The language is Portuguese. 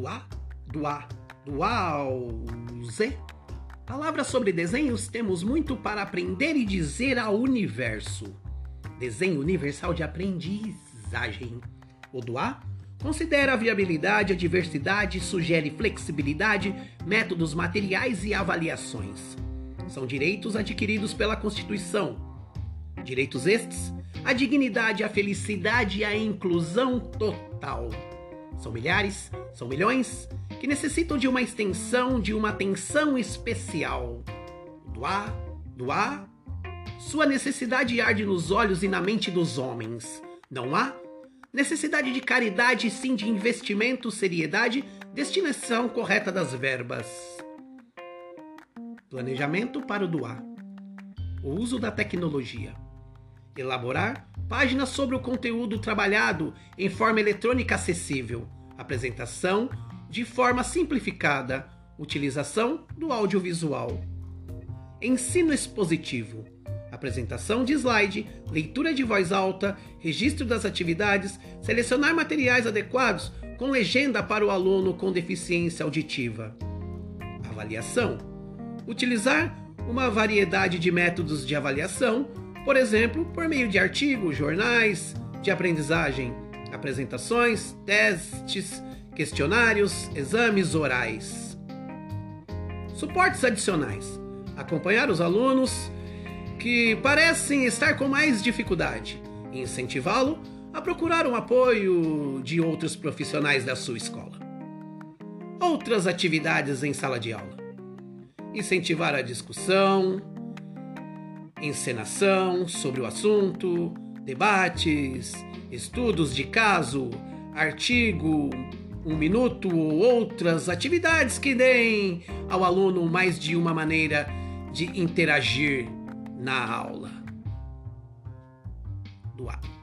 do A, do A, do A ao Z. Palavras sobre desenhos temos muito para aprender e dizer ao universo. Desenho universal de aprendizagem. O do A considera a viabilidade, a diversidade, sugere flexibilidade, métodos materiais e avaliações. São direitos adquiridos pela Constituição. Direitos estes a dignidade, a felicidade e a inclusão total. São milhares, são milhões que necessitam de uma extensão, de uma atenção especial. Do A, do A, sua necessidade arde nos olhos e na mente dos homens. Não há necessidade de caridade, sim de investimento, seriedade, destinação correta das verbas. Planejamento para o doar. O uso da tecnologia. Elaborar páginas sobre o conteúdo trabalhado em forma eletrônica acessível. Apresentação de forma simplificada. Utilização do audiovisual. Ensino expositivo. Apresentação de slide, leitura de voz alta, registro das atividades, selecionar materiais adequados com legenda para o aluno com deficiência auditiva. Avaliação. Utilizar uma variedade de métodos de avaliação por exemplo, por meio de artigos, jornais de aprendizagem, apresentações, testes, questionários, exames orais. Suportes adicionais: acompanhar os alunos que parecem estar com mais dificuldade e incentivá-lo a procurar um apoio de outros profissionais da sua escola. Outras atividades em sala de aula: incentivar a discussão, encenação sobre o assunto, debates, estudos de caso, artigo, um minuto ou outras atividades que deem ao aluno mais de uma maneira de interagir na aula. Do A.